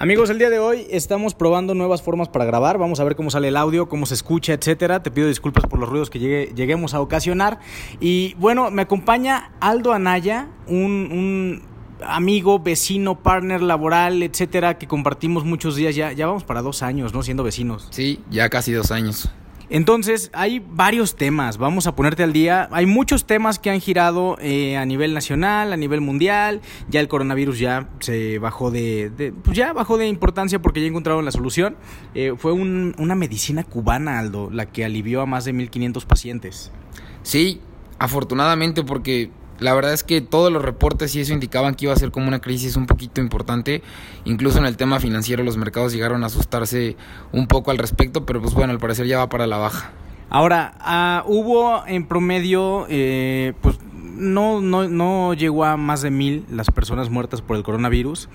Amigos, el día de hoy estamos probando nuevas formas para grabar. Vamos a ver cómo sale el audio, cómo se escucha, etcétera. Te pido disculpas por los ruidos que lleguemos a ocasionar. Y bueno, me acompaña Aldo Anaya, un, un amigo, vecino, partner laboral, etcétera, que compartimos muchos días. Ya, ya vamos para dos años, ¿no? Siendo vecinos. Sí, ya casi dos años. Entonces, hay varios temas, vamos a ponerte al día. Hay muchos temas que han girado eh, a nivel nacional, a nivel mundial. Ya el coronavirus ya se bajó de, pues ya bajó de importancia porque ya encontraron la solución. Eh, fue una medicina cubana, Aldo, la que alivió a más de 1.500 pacientes. Sí, afortunadamente porque la verdad es que todos los reportes y eso indicaban que iba a ser como una crisis un poquito importante. Incluso en el tema financiero los mercados llegaron a asustarse un poco al respecto, pero pues bueno, al parecer ya va para la baja. Ahora, ah, hubo en promedio, eh, pues no, no, no llegó a más de mil las personas muertas por el coronavirus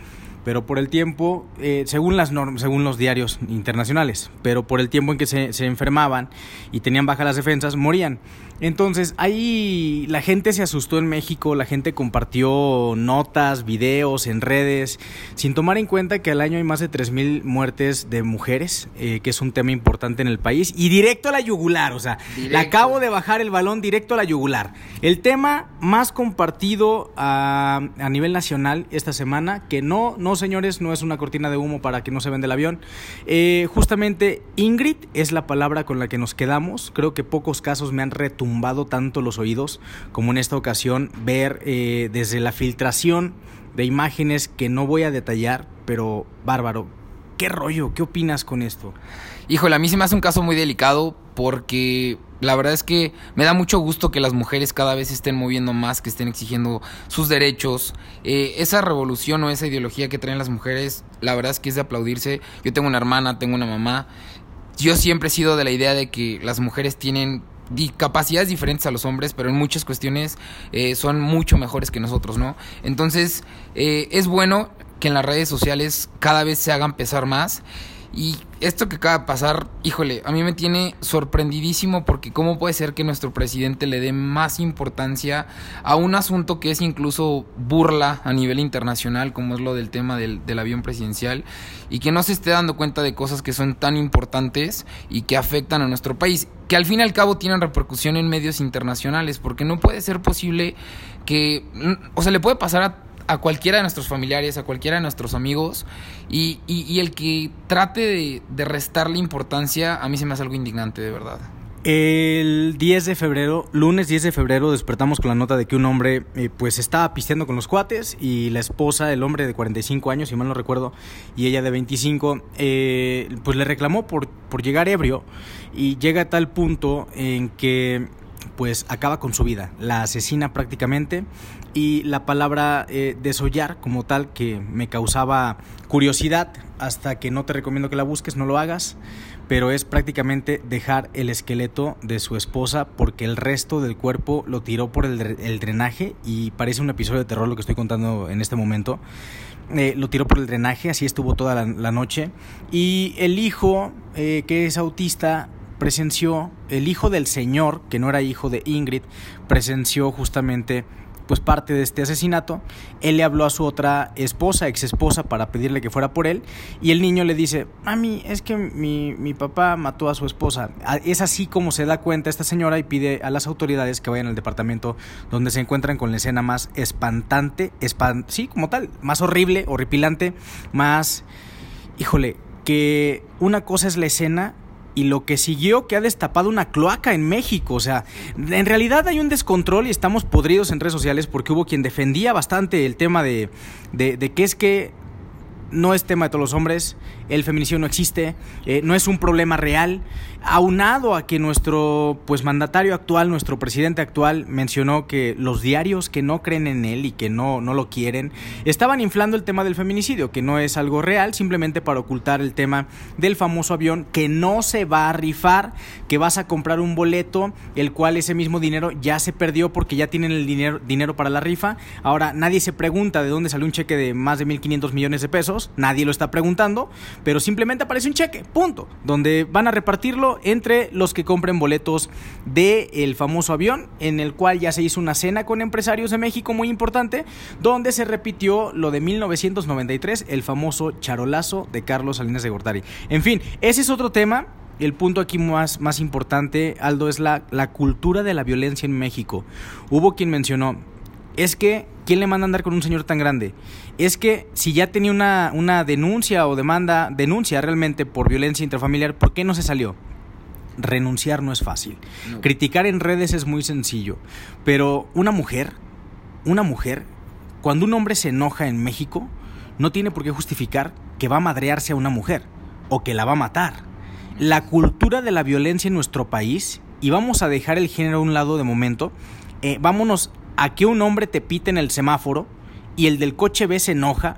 pero por el tiempo, eh, según las normas, según los diarios internacionales, pero por el tiempo en que se, se, enfermaban y tenían bajas las defensas, morían. Entonces, ahí la gente se asustó en México, la gente compartió notas, videos en redes, sin tomar en cuenta que al año hay más de 3.000 muertes de mujeres, eh, que es un tema importante en el país, y directo a la yugular, o sea, le acabo de bajar el balón directo a la yugular. El tema más compartido a, a nivel nacional esta semana, que no, no señores, no es una cortina de humo para que no se venda el avión. Eh, justamente Ingrid es la palabra con la que nos quedamos. Creo que pocos casos me han retumbado tanto los oídos como en esta ocasión ver eh, desde la filtración de imágenes que no voy a detallar, pero bárbaro. ¿Qué rollo? ¿Qué opinas con esto? Híjole, a mí se me hace un caso muy delicado porque la verdad es que me da mucho gusto que las mujeres cada vez estén moviendo más, que estén exigiendo sus derechos. Eh, esa revolución o esa ideología que traen las mujeres, la verdad es que es de aplaudirse. Yo tengo una hermana, tengo una mamá. Yo siempre he sido de la idea de que las mujeres tienen capacidades diferentes a los hombres, pero en muchas cuestiones eh, son mucho mejores que nosotros, ¿no? Entonces, eh, es bueno que en las redes sociales cada vez se hagan pesar más y esto que acaba de pasar, híjole, a mí me tiene sorprendidísimo porque cómo puede ser que nuestro presidente le dé más importancia a un asunto que es incluso burla a nivel internacional, como es lo del tema del, avión presidencial, y que no se esté dando cuenta de cosas que son tan importantes y que afectan a nuestro país, que al fin y al cabo tienen repercusión en medios internacionales, porque no puede ser posible que, o sea, le puede pasar a a cualquiera de nuestros familiares, a cualquiera de nuestros amigos, y, y, el que trate de, de, restarle importancia, a mí se me hace algo indignante, de verdad. El 10 de febrero, lunes 10 de febrero, despertamos con la nota de que un hombre eh, pues estaba pisteando con los cuates y la esposa, el hombre de 45 años, si mal no recuerdo, y ella de 25, eh, pues le reclamó por, por llegar ebrio y llega a tal punto en que pues acaba con su vida, la asesina prácticamente y la palabra eh, desollar como tal que me causaba curiosidad hasta que no te recomiendo que la busques, no lo hagas, pero es prácticamente dejar el esqueleto de su esposa porque el resto del cuerpo lo tiró por el, drenaje y parece un episodio de terror lo que estoy contando en este momento. Eh, lo tiró por el drenaje, así estuvo toda la, noche. Y el hijo, eh, que es autista, presenció, el hijo del señor, que no era hijo de Ingrid, presenció justamente pues parte de este asesinato, él le habló a su otra esposa, ex esposa, para pedirle que fuera por él, y el niño le dice, mami, es que mi, mi papá mató a su esposa. Es así como se da cuenta esta señora y pide a las autoridades que vayan al departamento donde se encuentran con la escena más espantante, sí, como tal, más horrible, horripilante, más, híjole, que una cosa es la escena y lo que siguió que ha destapado una cloaca en México. O sea, en realidad hay un descontrol y estamos podridos en redes sociales porque hubo quien defendía bastante el tema de, de, de que es que no es tema de todos los hombres, el feminicidio no existe, eh, no es un problema real, aunado a que nuestro pues mandatario actual, nuestro presidente actual mencionó que los diarios que no creen en él y que no, no lo quieren, estaban inflando el tema del feminicidio, que no es algo real, simplemente para ocultar el tema del famoso avión que no se va a rifar, que vas a comprar un boleto, el cual ese mismo dinero ya se perdió porque ya tienen el dinero, dinero para la rifa. Ahora nadie se pregunta de dónde salió un cheque de más de 1.500 millones de pesos nadie lo está preguntando, pero simplemente aparece un cheque, punto, donde van a repartirlo entre los que compren boletos del el famoso avión, en el cual ya se hizo una cena con empresarios de México muy importante, donde se repitió lo de 1993, el famoso charolazo de Carlos Salinas de Gortari. En fin, ese es otro tema el punto aquí más, más importante, Aldo, es la, la, cultura de la violencia en México. Hubo quien mencionó, es que, ¿quién le manda a andar con un señor tan grande? Es que si ya tenía una, una denuncia o demanda, denuncia realmente por violencia intrafamiliar, ¿por qué no se salió? Renunciar no es fácil. No. Criticar en redes es muy sencillo. Pero una mujer, una mujer, cuando un hombre se enoja en México, no tiene por qué justificar que va a madrearse a una mujer o que la va a matar la cultura de la violencia en nuestro país, y vamos a dejar el género a un lado de momento, eh, vámonos a que un hombre te pite en el semáforo y el del coche B se enoja,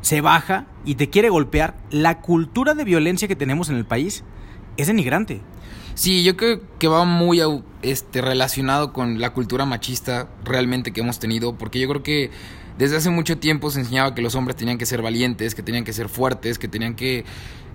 se baja y te quiere golpear, la cultura de violencia que tenemos en el país es denigrante. Sí, yo creo que va muy este, relacionado con la cultura machista realmente que hemos tenido, porque yo creo que desde hace mucho tiempo se enseñaba que los hombres tenían que ser valientes, que tenían que ser fuertes, que tenían que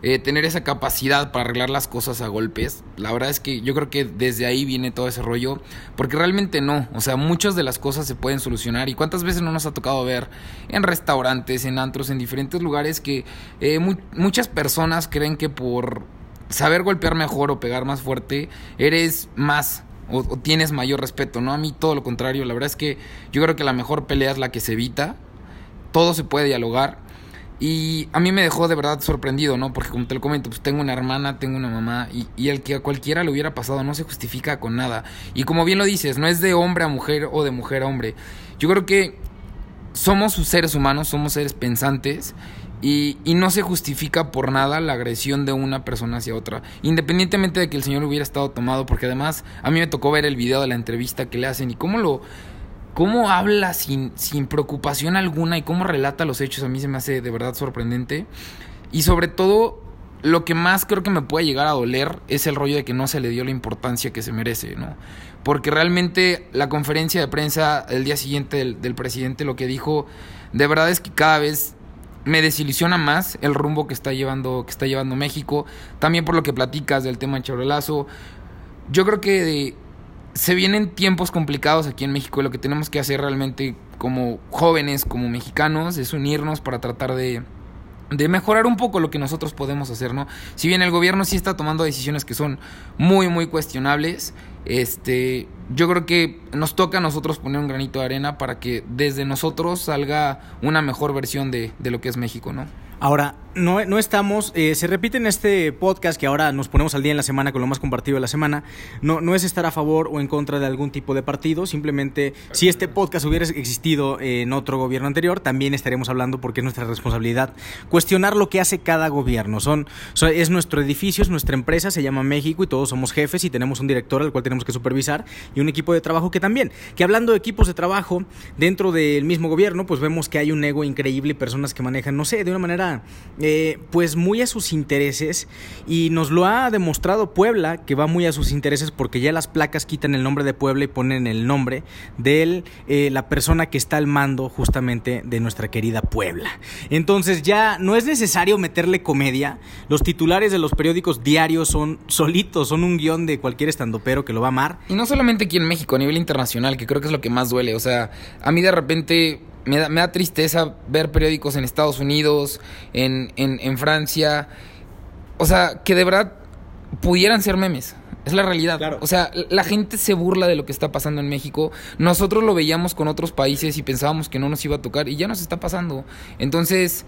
eh, tener esa capacidad para arreglar las cosas a golpes. La verdad es que yo creo que desde ahí viene todo ese rollo, porque realmente no, o sea, muchas de las cosas se pueden solucionar y cuántas veces no nos ha tocado ver en restaurantes, en antros, en diferentes lugares que eh, mu muchas personas creen que por saber golpear mejor o pegar más fuerte eres más o, tienes mayor respeto, ¿no? A mí todo lo contrario, la verdad es que yo creo que la mejor pelea es la que se evita, todo se puede dialogar y a mí me dejó de verdad sorprendido, ¿no? Porque como te lo comento, pues tengo una hermana, tengo una mamá y, y el que a cualquiera le hubiera pasado no se justifica con nada. Y como bien lo dices, no es de hombre a mujer o de mujer a hombre. Yo creo que somos seres humanos, somos seres pensantes y, y, no se justifica por nada la agresión de una persona hacia otra. Independientemente de que el señor hubiera estado tomado, porque además a mí me tocó ver el video de la entrevista que le hacen y cómo lo... Cómo habla sin, sin preocupación alguna y cómo relata los hechos a mí se me hace de verdad sorprendente. Y sobre todo, lo que más creo que me puede llegar a doler es el rollo de que no se le dio la importancia que se merece, ¿no? Porque realmente la conferencia de prensa el día siguiente del, del presidente lo que dijo, de verdad es que cada vez me desilusiona más el rumbo que está llevando que está llevando México. También por lo que platicas del tema Chorolazo yo creo que de, se vienen tiempos complicados aquí en México. Y lo que tenemos que hacer realmente como jóvenes como mexicanos es unirnos para tratar de de mejorar un poco lo que nosotros podemos hacer, ¿no? Si bien el gobierno sí está tomando decisiones que son muy, muy cuestionables, este, yo creo que nos toca a nosotros poner un granito de arena para que desde nosotros salga una mejor versión de, de lo que es México, ¿no? Ahora, no, no estamos, eh, se repite en este podcast que ahora nos ponemos al día en la semana con lo más compartido de la semana, no, no es estar a favor o en contra de algún tipo de partido, simplemente si este podcast hubiera existido en otro gobierno anterior, también estaremos hablando porque es nuestra responsabilidad cuestionar lo que hace cada gobierno. Son, es nuestro edificio, es nuestra empresa, se llama México y todos somos jefes y tenemos un director al cual tenemos que supervisar y un equipo de trabajo que también, que hablando de equipos de trabajo dentro del mismo gobierno, pues vemos que hay un ego increíble personas que manejan, no sé, de una manera eh, pues muy a sus intereses y nos lo ha demostrado Puebla, que va muy a sus intereses porque ya las placas quitan el nombre de Puebla y ponen el nombre de eh, la persona que está al mando justamente de nuestra querida Puebla. Entonces ya no es necesario meterle comedia, los titulares de los periódicos diarios son solitos, son un guion de cualquier estandopero que lo va a amar. Y no solamente aquí en México, a nivel internacional, que creo que es lo que más duele, o sea, a mí de repente me da, me da tristeza ver periódicos en Estados Unidos, en, en, en Francia. O sea, que de verdad pudieran ser memes. Es la realidad. Claro. O sea, la gente se burla de lo que está pasando en México. Nosotros lo veíamos con otros países y pensábamos que no nos iba a tocar y ya nos está pasando. Entonces,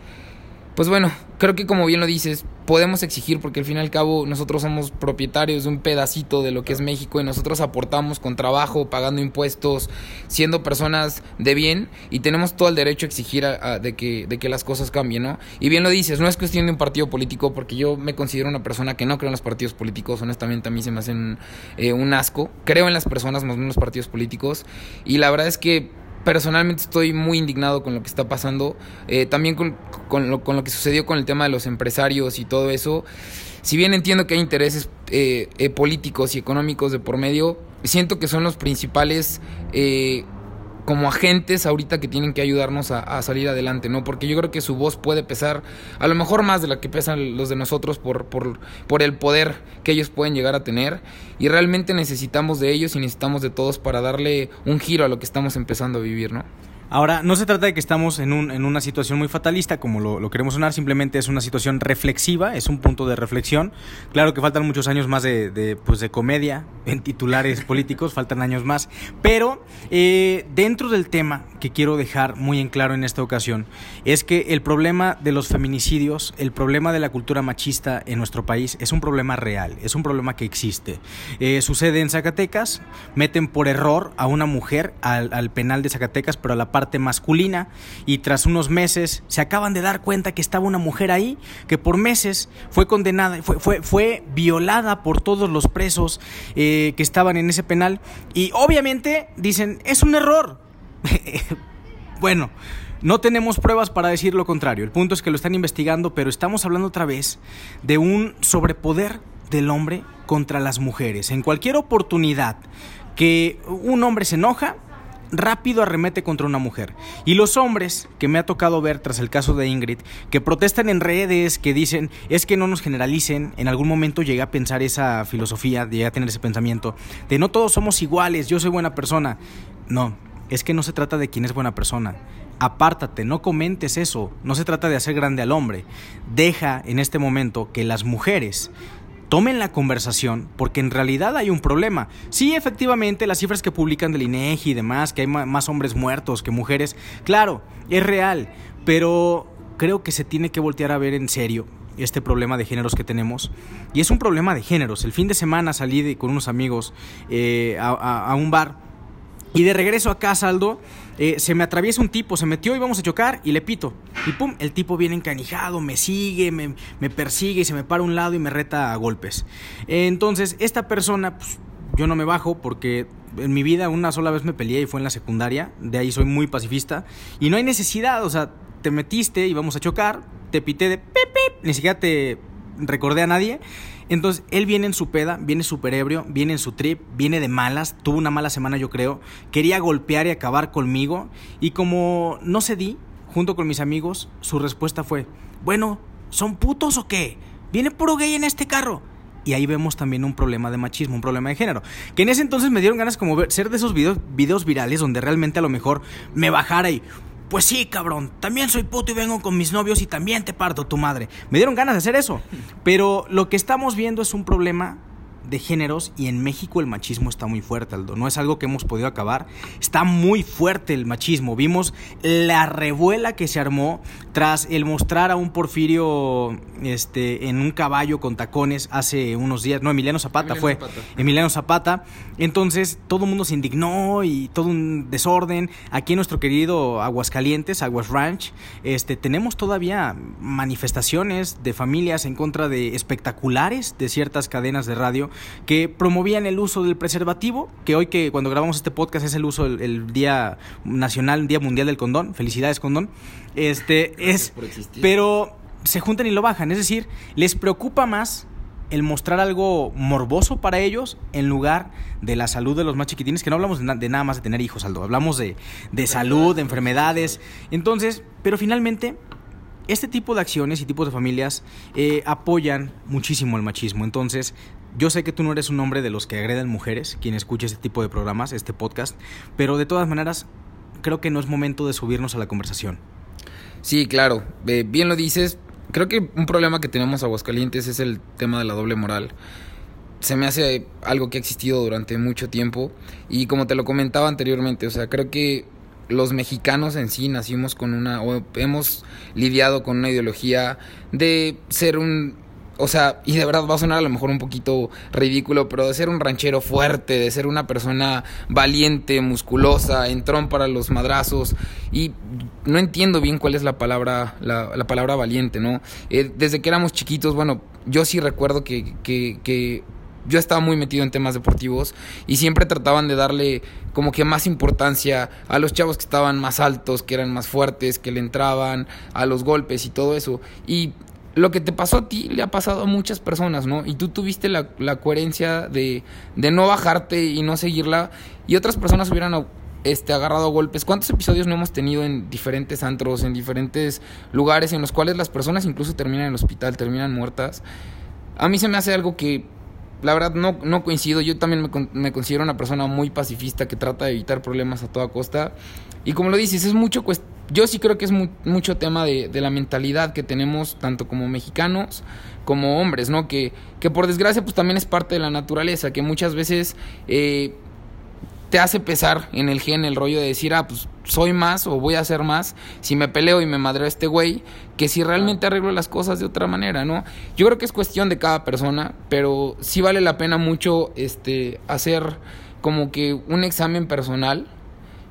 pues bueno, creo que como bien lo dices, podemos exigir porque al fin y al cabo nosotros somos propietarios de un pedacito de lo que es México y nosotros aportamos con trabajo, pagando impuestos, siendo personas de bien y tenemos todo el derecho a exigir a, a, de, que, de que las cosas cambien, ¿no? Y bien lo dices, no es cuestión de un partido político porque yo me considero una persona que no creo en los partidos políticos, honestamente a mí se me hacen eh, un asco, creo en las personas más no en los partidos políticos y la verdad es que personalmente estoy muy indignado con lo que está pasando. Eh, también con, con, lo, con, lo, que sucedió con el tema de los empresarios y todo eso. Si bien entiendo que hay intereses eh, eh, políticos y económicos de por medio, siento que son los principales como agentes ahorita que tienen que ayudarnos a, salir adelante, ¿no? Porque yo creo que su voz puede pesar, a lo mejor más de la que pesan los de nosotros por, por, por el poder que ellos pueden llegar a tener. Y realmente necesitamos de ellos y necesitamos de todos para darle un giro a lo que estamos empezando a vivir, ¿no? Ahora, no se trata de que estamos en, un, en una situación muy fatalista, como lo, queremos sonar, simplemente es una situación reflexiva, es un punto de reflexión. Claro que faltan muchos años más de, de, pues de comedia en titulares políticos, faltan años más, pero eh, dentro del tema que quiero dejar muy en claro en esta ocasión, es que el problema de los feminicidios, el problema de la cultura machista en nuestro país es un problema real, es un problema que existe. Eh, sucede en Zacatecas, meten por error a una mujer al, al penal de Zacatecas, pero a la parte masculina y tras unos meses se acaban de dar cuenta que estaba una mujer ahí que por meses fue condenada, fue, fue, fue violada por todos los presos eh, que estaban en ese penal y obviamente dicen, es un error. bueno. No tenemos pruebas para decir lo contrario. El punto es que lo están investigando, pero estamos hablando otra vez de un sobrepoder del hombre contra las mujeres. En cualquier oportunidad que un hombre se enoja, rápido arremete contra una mujer. Y los hombres que me ha tocado ver tras el caso de Ingrid, que protestan en redes, que dicen, es que no nos generalicen, en algún momento llegué a pensar esa filosofía, llegué a tener ese pensamiento, de no todos somos iguales, yo soy buena persona. No, es que no se trata de quién es buena persona. Apártate, no comentes eso, no se trata de hacer grande al hombre. Deja en este momento que las mujeres tomen la conversación porque en realidad hay un problema. Sí, efectivamente, las cifras que publican del INEGI y demás, que hay más hombres muertos que mujeres, claro, es real, pero creo que se tiene que voltear a ver en serio este problema de géneros que tenemos. Y es un problema de géneros. El fin de semana salí con unos amigos eh, a un bar y de regreso a casa, Aldo, eh, se me atraviesa un tipo, se metió y vamos a chocar y le pito. Y pum, el tipo viene encanijado, me sigue, me, me persigue y se me para a un lado y me reta a golpes. entonces, esta persona, pues, yo no me bajo porque en mi vida una sola vez me peleé y fue en la secundaria. De ahí soy muy pacifista. Y no hay necesidad, o sea, te metiste y vamos a chocar, te pité de pip, pip, ni siquiera te recordé a nadie. Entonces, él viene en su peda, viene súper ebrio, viene en su trip, viene de malas, tuvo una mala semana yo creo, quería golpear y acabar conmigo y como no cedí, junto con mis amigos, su respuesta fue, bueno, ¿son putos o qué? ¿Viene puro gay en este carro? Y ahí vemos también un problema de machismo, un problema de género. Que en ese entonces me dieron ganas como ver, ser de esos videos, videos virales donde realmente a lo mejor me bajara y pues sí, cabrón, también soy puto y vengo con mis novios y también te parto tu madre. Me dieron ganas de hacer eso. Pero lo que estamos viendo es un problema de géneros y en México el machismo está muy fuerte, Aldo. No es algo que hemos podido acabar. Está muy fuerte el machismo. Vimos la revuela que se armó tras el mostrar a un Porfirio este, en un caballo con tacones hace unos días. No, Emiliano Zapata fue. Emiliano Zapata. Entonces todo el mundo se indignó y todo un desorden. Aquí en nuestro querido Aguascalientes, Aguas Ranch, este, tenemos todavía manifestaciones de familias en contra de espectaculares de ciertas cadenas de radio que promovían el uso del preservativo, que hoy que cuando grabamos este podcast es el uso el, Día Nacional, el Día Mundial del Condón, felicidades condón, este es, pero se juntan y lo bajan, es decir, les preocupa más el mostrar algo morboso para ellos en lugar de la salud de los más chiquitines, que no hablamos de, nada más de tener hijos, Aldo, hablamos de, de salud, de enfermedades. Entonces, pero finalmente este tipo de acciones y tipos de familias eh, apoyan muchísimo el machismo. Entonces, yo sé que tú no eres un hombre de los que agreden mujeres, quien escuche este tipo de programas, este podcast, pero de todas maneras, creo que no es momento de subirnos a la conversación. Sí, claro, eh, bien lo dices. Creo que un problema que tenemos Aguascalientes es el tema de la doble moral. Se me hace algo que ha existido durante mucho tiempo y como te lo comentaba anteriormente, o sea, creo que los mexicanos en sí nacimos con una, o hemos lidiado con una ideología de ser un, o sea, y de verdad va a sonar a lo mejor un poquito ridículo, pero de ser un ranchero fuerte, de ser una persona valiente, musculosa, entrón para los madrazos, y no entiendo bien cuál es la palabra, la, la palabra valiente, ¿no? Eh, desde que éramos chiquitos, bueno, yo sí recuerdo que, que, que yo estaba muy metido en temas deportivos y siempre trataban de darle como que más importancia a los chavos que estaban más altos, que eran más fuertes, que le entraban a los golpes y todo eso. Y lo que te pasó a ti le ha pasado a muchas personas, ¿no? Y tú tuviste la, coherencia de, de, no bajarte y no seguirla y otras personas hubieran este, agarrado golpes. ¿Cuántos episodios no hemos tenido en diferentes antros, en diferentes lugares en los cuales las personas incluso terminan en el hospital, terminan muertas? A mí se me hace algo que, la verdad, no, no coincido. Yo también me, me considero una persona muy pacifista que trata de evitar problemas a toda costa. Y como lo dices, es mucho yo sí creo que es mucho tema de, la mentalidad que tenemos tanto como mexicanos como hombres, ¿no? Que, que por desgracia pues también es parte de la naturaleza, que muchas veces eh, te hace pesar en el gen el rollo de decir, ah, pues soy más o voy a hacer más si me peleo y me madreo a este güey, que si realmente arreglo las cosas de otra manera, ¿no? Yo creo que es cuestión de cada persona, pero sí vale la pena mucho este, hacer como que un examen personal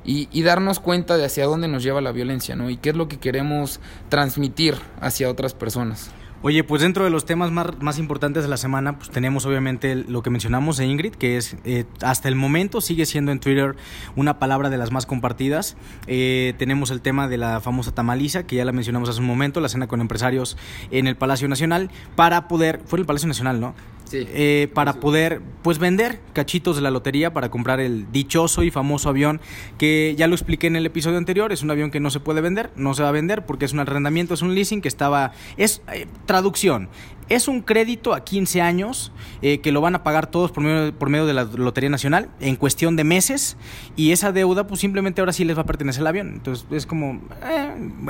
y, y, darnos cuenta de hacia dónde nos lleva la violencia, ¿no? Y qué es lo que queremos transmitir hacia otras personas. Oye, pues dentro de los temas más, más, importantes de la semana, pues tenemos obviamente lo que mencionamos de Ingrid, que es eh, hasta el momento sigue siendo en Twitter una palabra de las más compartidas. Eh, tenemos el tema de la famosa tamaliza, que ya la mencionamos hace un momento, la cena con empresarios en el Palacio Nacional, para poder, fue en el Palacio Nacional, ¿no? Eh, para poder pues vender cachitos de la lotería para comprar el dichoso y famoso avión que ya lo expliqué en el episodio anterior, es un avión que no se puede vender, no se va a vender porque es un arrendamiento, es un leasing que estaba, es eh, traducción, es un crédito a 15 años eh, que lo van a pagar todos por medio, por medio de la Lotería Nacional en cuestión de meses y esa deuda pues simplemente ahora sí les va a pertenecer el avión. Entonces es como,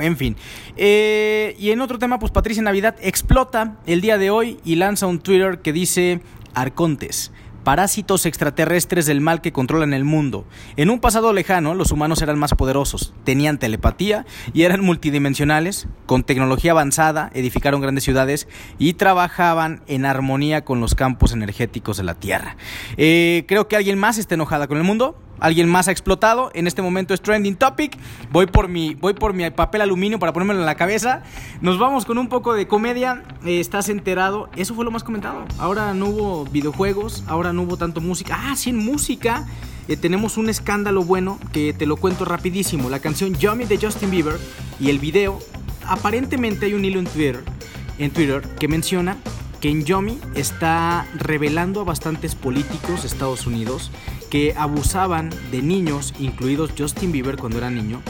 en fin. Y en otro tema pues Patricia Navidad explota el día de hoy y lanza un Twitter que dice Arcontes parásitos extraterrestres del mal que controlan el mundo. En un pasado lejano, los humanos eran más poderosos, tenían telepatía y eran multidimensionales, con tecnología avanzada, edificaron grandes ciudades y trabajaban en armonía con los campos energéticos de la Tierra. Eh, creo que alguien más está enojada con el mundo alguien más ha explotado. En este momento es trending topic. Voy por mi, voy por mi papel aluminio para ponérmelo en la cabeza. Nos vamos con un poco de comedia. Eh, estás enterado. Eso fue lo más comentado. Ahora no hubo videojuegos. Ahora no hubo tanto música. Ah, sí, en música. Eh, tenemos un escándalo bueno que te lo cuento rapidísimo. La canción Yummy de Justin Bieber y el video. Aparentemente hay un hilo en Twitter, en Twitter que menciona que en Yomi está revelando a bastantes políticos de Estados Unidos que abusaban de niños, incluidos Justin Bieber cuando era niño,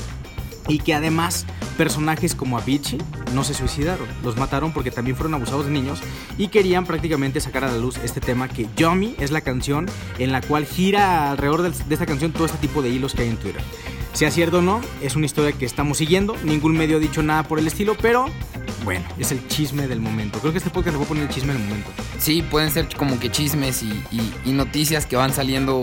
y que además personajes como Avicii no se suicidaron, los mataron porque también fueron abusados de niños y querían prácticamente sacar a la luz este tema que Yomi es la canción en la cual gira alrededor de esta canción todo este tipo de hilos que hay en Twitter. Sea cierto o no, es una historia que estamos siguiendo, ningún medio ha dicho nada por el estilo, pero bueno, es el chisme del momento. Creo que este podcast le voy a poner el chisme del momento. Sí, pueden ser como que chismes y, noticias que van saliendo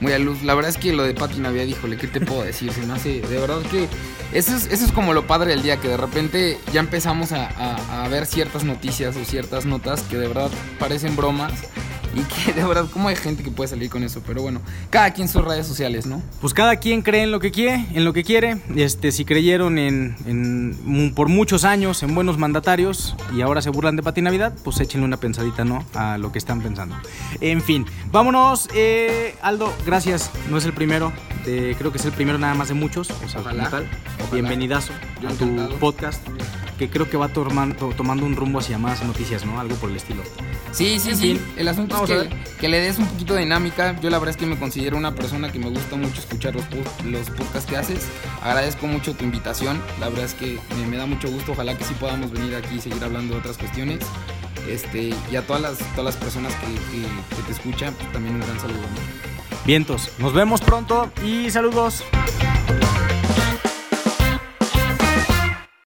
muy a luz. La verdad es que lo de Pati Navidad, híjole, ¿qué te puedo decir? Se me hace, de verdad que eso es, eso es como lo padre del día, que de repente ya empezamos a, a ver ciertas noticias o ciertas notas que de verdad parecen bromas y que de verdad, ¿cómo hay gente que puede salir con eso? Pero bueno, cada quien sus redes sociales, ¿no? Pues cada quien cree en lo que quiere, en lo que quiere. Este, si creyeron en, en por muchos años en buenos mandatarios y ahora se burlan de Pati Navidad, pues échenle una pensadita, ¿no? A lo que están pensando. En fin, vámonos. Eh, Aldo, gracias. No es el primero. creo que es el primero nada más de muchos. O sea, Tal. Bienvenidazo a tu podcast que creo que va tomando, tomando un rumbo hacia más noticias, ¿no? Algo por el estilo. Sí, sí, sí. El asunto es que, le des un poquito de dinámica. Yo la verdad es que me considero una persona que me gusta mucho escuchar los, los podcasts que haces. Agradezco mucho tu invitación. La verdad es que me, da mucho gusto. Ojalá que sí podamos venir aquí y seguir hablando de otras cuestiones. Este, y a todas las, todas las personas que, te escuchan, pues, también un gran saludo. Vientos, nos vemos pronto y saludos.